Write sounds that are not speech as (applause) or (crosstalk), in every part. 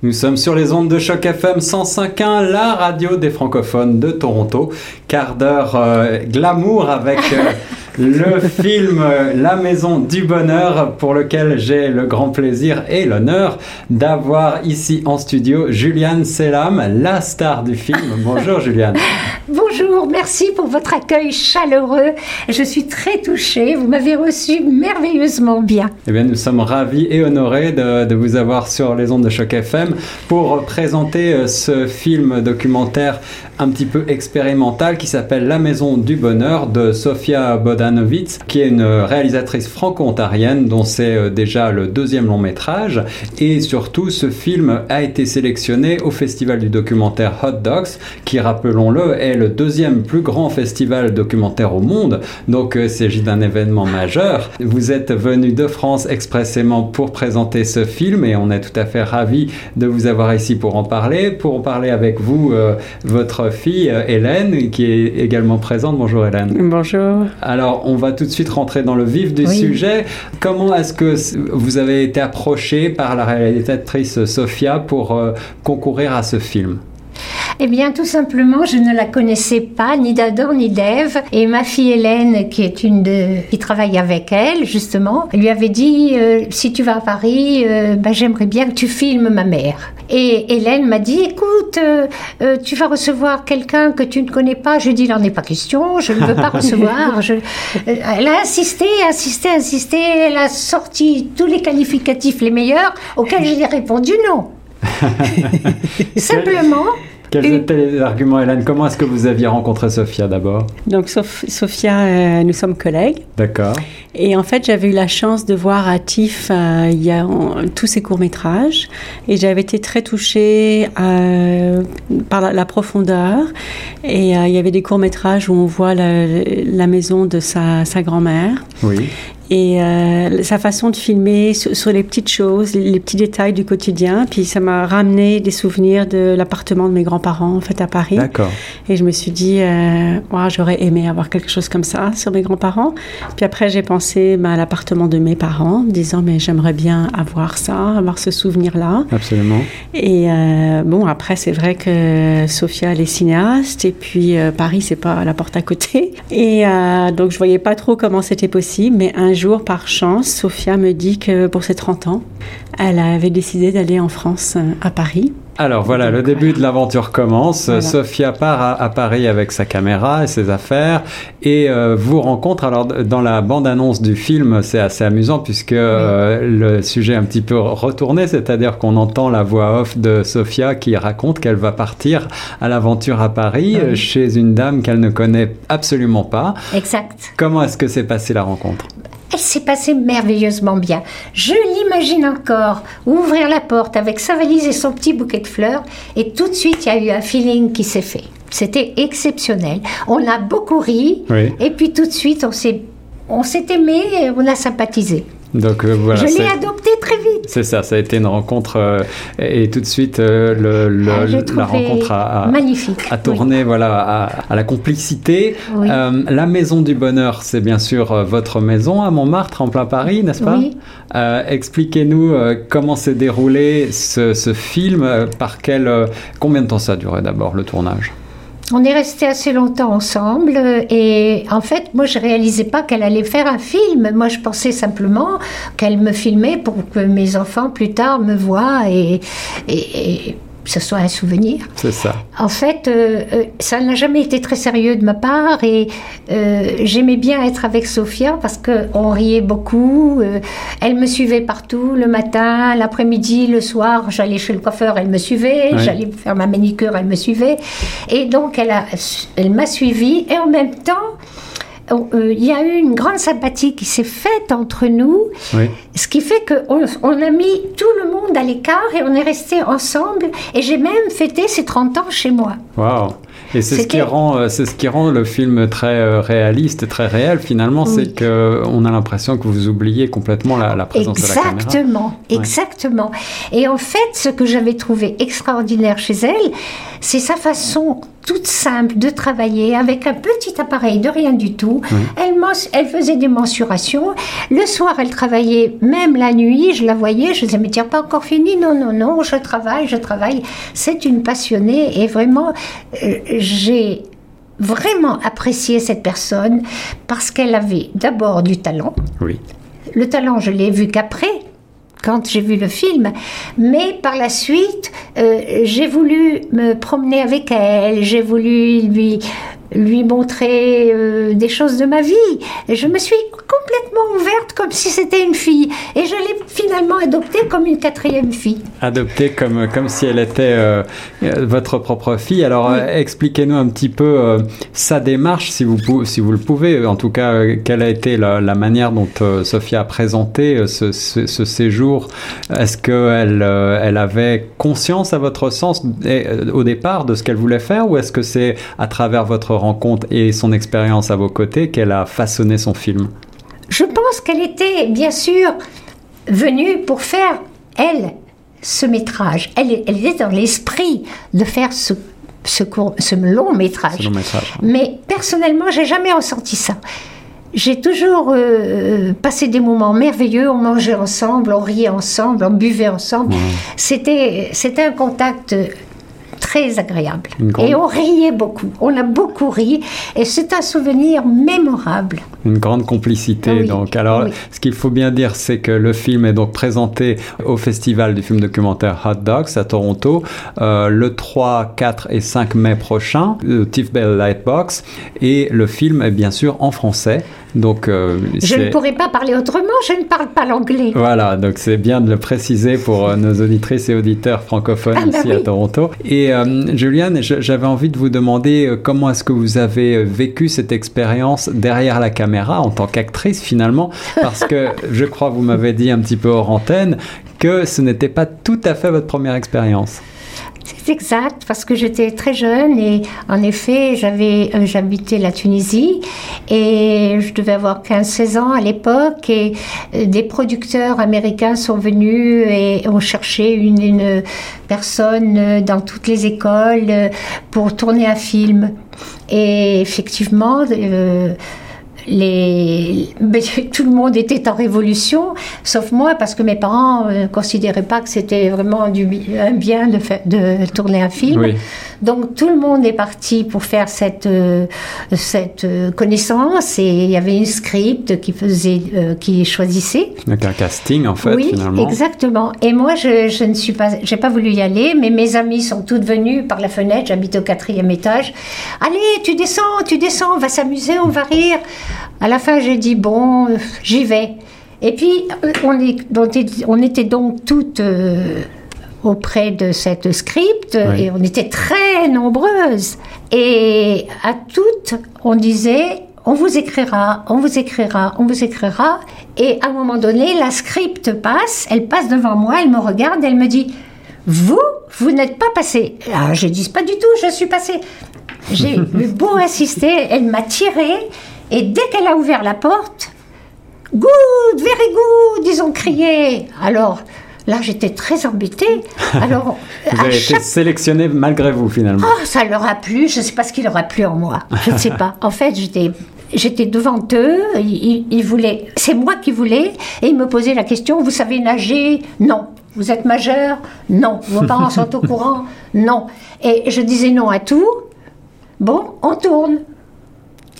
Nous sommes sur les ondes de choc FM 105.1, la radio des francophones de Toronto. Quart d'heure euh, glamour avec euh, (laughs) le film La Maison du Bonheur pour lequel j'ai le grand plaisir et l'honneur d'avoir ici en studio Juliane Selam, la star du film. Bonjour Juliane. Bonjour, merci pour votre accueil chaleureux. Je suis très touchée, vous m'avez reçu merveilleusement bien. Eh bien, nous sommes ravis et honorés de, de vous avoir sur les ondes de choc FM pour présenter euh, ce film documentaire un petit peu expérimental qui s'appelle La Maison du Bonheur de Sofia Bodanovitz, qui est une réalisatrice franco-ontarienne dont c'est euh, déjà le deuxième long métrage. Et surtout, ce film a été sélectionné au Festival du documentaire Hot Dogs, qui, rappelons-le, est le deuxième plus grand festival documentaire au monde. Donc, euh, il s'agit d'un événement majeur. Vous êtes venu de France expressément pour présenter ce film et on est tout à fait ravis de vous avoir ici pour en parler. Pour en parler avec vous, euh, votre fille euh, Hélène, qui est également présente. Bonjour Hélène. Bonjour. Alors, on va tout de suite rentrer dans le vif du sujet. Comment est-ce que vous avez été approché par la réalisatrice Sophia pour euh, concourir à ce film? Eh bien, tout simplement, je ne la connaissais pas, ni d'Adam ni d'Ève. Et ma fille Hélène, qui est une de, qui travaille avec elle, justement, lui avait dit, euh, si tu vas à Paris, euh, ben, j'aimerais bien que tu filmes ma mère. Et Hélène m'a dit, écoute, euh, tu vas recevoir quelqu'un que tu ne connais pas. Je lui ai dit, il n'en est pas question, je ne veux pas (laughs) recevoir. Je... elle a insisté, insisté, insisté. Elle a sorti tous les qualificatifs les meilleurs auxquels j'ai répondu non. (laughs) Simplement, quels étaient les arguments, Hélène? Comment est-ce que vous aviez rencontré Sophia d'abord? Donc, Sophia, euh, nous sommes collègues. D'accord. Et en fait, j'avais eu la chance de voir à TIFF euh, il y a, tous ses courts-métrages. Et j'avais été très touchée euh, par la, profondeur. Et il y avait des courts-métrages où on voit la, la maison de sa, sa grand-mère. Oui et euh, sa façon de filmer sur, les petites choses, les, petits détails du quotidien. Puis ça m'a ramené des souvenirs de l'appartement de mes grands-parents en fait à Paris. D'accord. Et je me suis dit, euh, j'aurais aimé avoir quelque chose comme ça sur mes grands-parents. Puis après j'ai pensé bah, à l'appartement de mes parents, disant mais j'aimerais bien avoir ça, avoir ce souvenir-là. Absolument. Et euh, bon après c'est vrai que Sophia elle est cinéaste et puis euh, Paris c'est pas la porte à côté. Et donc je voyais pas trop comment c'était possible, mais un jour, par chance, Sophia me dit que pour ses 30 ans, elle avait décidé d'aller en France, euh, à Paris. Alors voilà, le début de l'aventure commence. Sophia part à, Paris avec sa caméra et ses affaires et euh, vous rencontre. Alors dans la bande-annonce du film, c'est assez amusant puisque euh, le sujet est un petit peu retourné, c'est-à-dire qu'on entend la voix off de Sophia qui raconte qu'elle va partir à l'aventure à Paris chez une dame qu'elle ne connaît absolument pas. Exact. Comment est-ce que s'est passée la rencontre? Elle s'est passée merveilleusement bien. Je l'imagine encore ouvrir la porte avec sa valise et son petit bouquet de fleurs, et tout de suite, il y a eu un feeling qui s'est fait. C'était exceptionnel. On a beaucoup ri, et puis tout de suite, on s'est, on s'est aimé et on a sympathisé. Donc euh, voilà. Je l'ai adopté très vite. C'est ça, ça a été une rencontre euh, et tout de suite euh, le, ah, la rencontre a, magnifique. a tourné voilà à, la complicité. la maison du bonheur, c'est bien sûr votre maison à Montmartre en plein Paris, n'est-ce pas? Oui. Expliquez-nous comment s'est déroulé ce, ce film, par quel combien de temps ça a duré d'abord le tournage? On est resté assez longtemps ensemble et en fait, moi, je réalisais pas qu'elle allait faire un film. Moi, je pensais simplement qu'elle me filmait pour que mes enfants plus tard me voient et, et ce soit un souvenir. C'est ça. En fait, euh, euh, ça n'a jamais été très sérieux de ma part et euh, j'aimais bien être avec Sophia parce qu'on riait beaucoup. elle me suivait partout, le matin, l'après-midi, le soir. J'allais chez le coiffeur, elle me suivait. J'allais faire ma manicure, elle me suivait. Et donc, elle, a, elle m'a suivie et en même temps, il y a eu une grande sympathie qui s'est faite entre nous, ce qui fait qu'on on a mis tout le monde à l'écart et on est resté ensemble. Et j'ai même fêté ses 30 ans chez moi. Waouh et c'est ce qui rend, euh, c'est ce qui rend le film très euh, réaliste, très réel finalement, c'est que on a l'impression que vous oubliez complètement la, présence de la caméra. Exactement, exactement. Et en fait, ce que j'avais trouvé extraordinaire chez elle, c'est sa façon toute simple de travailler avec un petit appareil de rien du tout. Elle, elle faisait des mensurations. Le soir, elle travaillait même la nuit. Je la voyais. Je disais, mais n'as pas encore fini Non, non, non, je travaille, je travaille. C'est une passionnée et vraiment, euh, j'ai vraiment apprécié cette personne parce qu'elle avait d'abord du talent. Oui. Le talent, je l'ai vu qu'après, quand j'ai vu le film. Mais par la suite, euh, j'ai voulu me promener avec elle, j'ai voulu lui lui montrer euh, des choses de ma vie. Et je me suis complètement ouverte comme si c'était une fille. Et je l'ai finalement adoptée comme une quatrième fille. Adoptée comme, comme si elle était euh, votre propre fille. Alors expliquez-nous un petit peu sa démarche, si vous, si vous le pouvez. En tout cas, quelle a été la, manière dont Sophia a présenté ce, ce séjour Est-ce qu'elle elle avait conscience, à votre sens, au départ, de ce qu'elle voulait faire Ou est-ce que c'est à travers votre rencontre et son expérience à vos côtés qu'elle a façonné son film? Je pense qu'elle était bien sûr venue pour faire, elle, ce métrage. Elle, elle était dans l'esprit de faire ce, ce, ce long métrage. long métrage. Mais personnellement, j'ai jamais ressenti ça. J'ai toujours euh, passé des moments merveilleux. On mangeait ensemble, on riait ensemble, on buvait ensemble. C'était, c'était un contact très agréable. Et on riait beaucoup. On a beaucoup ri. Et c'est un souvenir mémorable. Une grande complicité. Donc, alors, ce qu'il faut bien dire, c'est que le film est donc présenté au festival du film documentaire Hot Dogs à Toronto euh, le 3, 4 et 5 mai prochain, le Tiff Bell Lightbox. Et le film est bien sûr en français. Donc, euh, je ne pourrais pas parler autrement, je ne parle pas l'anglais. Voilà, donc c'est bien de le préciser pour euh, nos auditrices et auditeurs francophones ah, bah ici à Toronto. Et euh, Juliane, j'avais envie de vous demander comment est-ce que vous avez vécu cette expérience derrière la caméra en tant qu'actrice finalement, parce que (laughs) je crois vous m'avez dit un petit peu hors antenne que ce n'était pas tout à fait votre première expérience. C'est exact, parce que j'étais très jeune et en effet, j'avais, euh, j'habitais la Tunisie et je devais avoir 15-16 ans à l'époque et euh, des producteurs américains sont venus et ont cherché une, une personne euh, dans toutes les écoles pour tourner un film. Et effectivement, les... (laughs) tout le monde était en révolution, sauf moi, parce que mes parents ne considéraient pas que c'était vraiment du... un bien de, de tourner un film. Donc tout le monde est parti pour faire cette, euh, cette euh, connaissance et il y avait une script qui faisait, euh, qui choisissait. Donc un casting en fait oui, exactement. Et moi je, je ne suis pas, j'ai pas voulu y aller, mais mes amis sont toutes venues par la fenêtre. J'habite au quatrième étage. Allez, tu descends, tu descends, on va s'amuser, on va rire. À la fin j'ai dit bon, j'y vais. Et puis on, est, on était donc toutes auprès de cette script et on était très nombreuses. Et à toutes, on disait on vous écrira, on vous écrira, on vous écrira. Et à un moment donné, la script passe, elle passe devant moi, elle me regarde, elle me dit Vous, vous n'êtes pas passé. Ah, je dis pas du tout, je suis passée. J'ai eu beau insister, elle m'a tiré, et dès qu'elle a ouvert la porte, Good, very good, ils ont crié. Alors, Là, j'étais très embêtée. (laughs) Alors, vous avez été sélectionnée malgré vous, finalement. Oh, ça leur a plu. Je ne sais pas ce qui leur a plu en moi. Je ne sais pas. (laughs) En fait, j'étais j'étais devant eux, ils, voulaient, c'est moi qui voulais, et ils me posaient la question, vous savez nager? Non. Vous êtes majeur? Non. Vos parents sont au courant? Non. Et je disais non à tout. Bon, on tourne.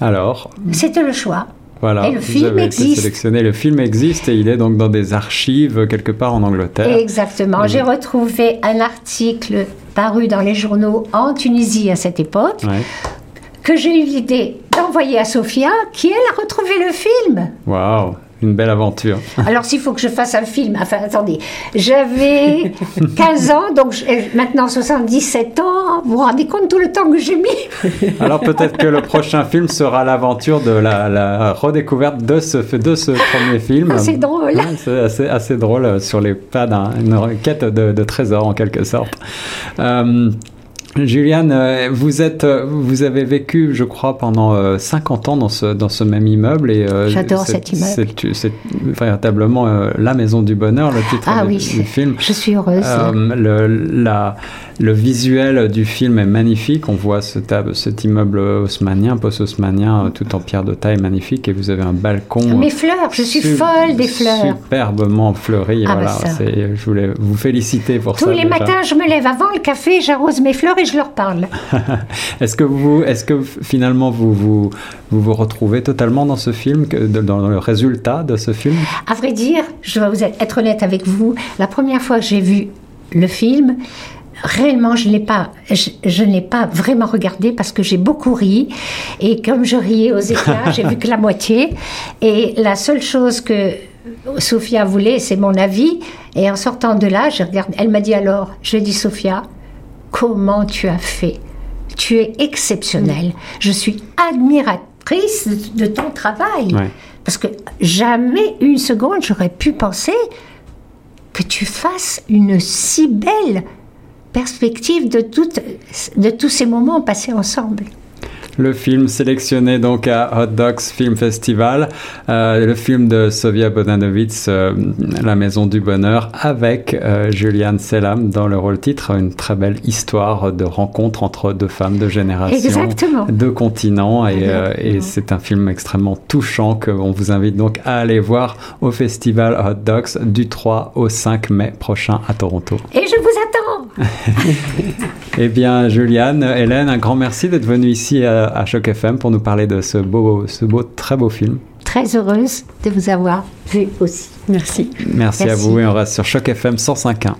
Alors C'était le choix. Voilà, et le film existe. sélectionné. Le film existe et il est donc dans des archives quelque part en Angleterre. Exactement. J'ai retrouvé un article paru dans les journaux en Tunisie à cette époque. Que j'ai eu l'idée d'envoyer à Sophia, qui elle a retrouvé le film. Waouh! Une belle aventure. Alors, s'il faut que je fasse un film, enfin, attendez, j'avais (laughs) 15 ans, donc maintenant 77 ans. Vous vous rendez compte tout le temps que j'ai mis? Alors, peut-être que le prochain film sera l'aventure de la, redécouverte de ce, de ce premier film. Ah, c'est drôle. c'est assez, drôle euh, sur les pas d'une quête de, de trésors, en quelque sorte. Euh, Juliane, euh, vous êtes, euh, vous avez vécu, je crois, pendant 50 ans dans ce dans ce même immeuble et j'adore cet immeuble. C'est véritablement la maison du bonheur, le titre ah, du, oui, du, film. Je suis heureuse. le, la le visuel du film est magnifique. On voit ce cet immeuble haussmanien, post-haussmanien, euh, tout en pierre de taille magnifique. Et vous avez un balcon. Mes fleurs, je suis folle des fleurs. Superbement fleuri. Ah, voilà, bah je voulais vous féliciter pour Tous ça. Tous les matins, je me lève avant le café, j'arrose mes fleurs et je leur parle. (laughs) est-ce que vous, est-ce que finalement vous vous, vous vous retrouvez totalement dans ce film, dans le résultat de ce film? À vrai dire, je vais vous être honnête avec vous. La première fois que j'ai vu le film, réellement, je n'ai pas, je, n'ai pas vraiment regardé parce que j'ai beaucoup ri. Et comme je riais aux éclats, j'ai vu que la moitié. Et la seule chose que Sophia voulait, c'est mon avis. Et en sortant de là, je regarde, elle m'a dit alors, je dis Sophia, comment tu as fait? Tu es exceptionnelle. Je suis admiratrice de ton travail. Parce que jamais une seconde, j'aurais pu penser que tu fasses une si belle perspective de, de tous ces moments passés ensemble le film sélectionné donc à Hot Dogs Film Festival, euh, le film de Sofia Bodanovitz, euh, La Maison du Bonheur, avec euh, Julianne Selam dans le rôle titre, une très belle histoire de rencontre entre deux femmes de génération, Exactement. deux continents, et, et c'est un film extrêmement touchant qu'on vous invite donc à aller voir au festival Hot Dogs du 3 au 5 mai prochain à Toronto. Et je vous attends (laughs) Eh bien, Juliane, Hélène, un grand merci d'être venue ici à, à Choc FM pour nous parler de ce beau, ce beau, très beau film. Très heureuse de vous avoir vu aussi. Merci. Merci, Merci. à vous et on reste sur Choc FM 105.1.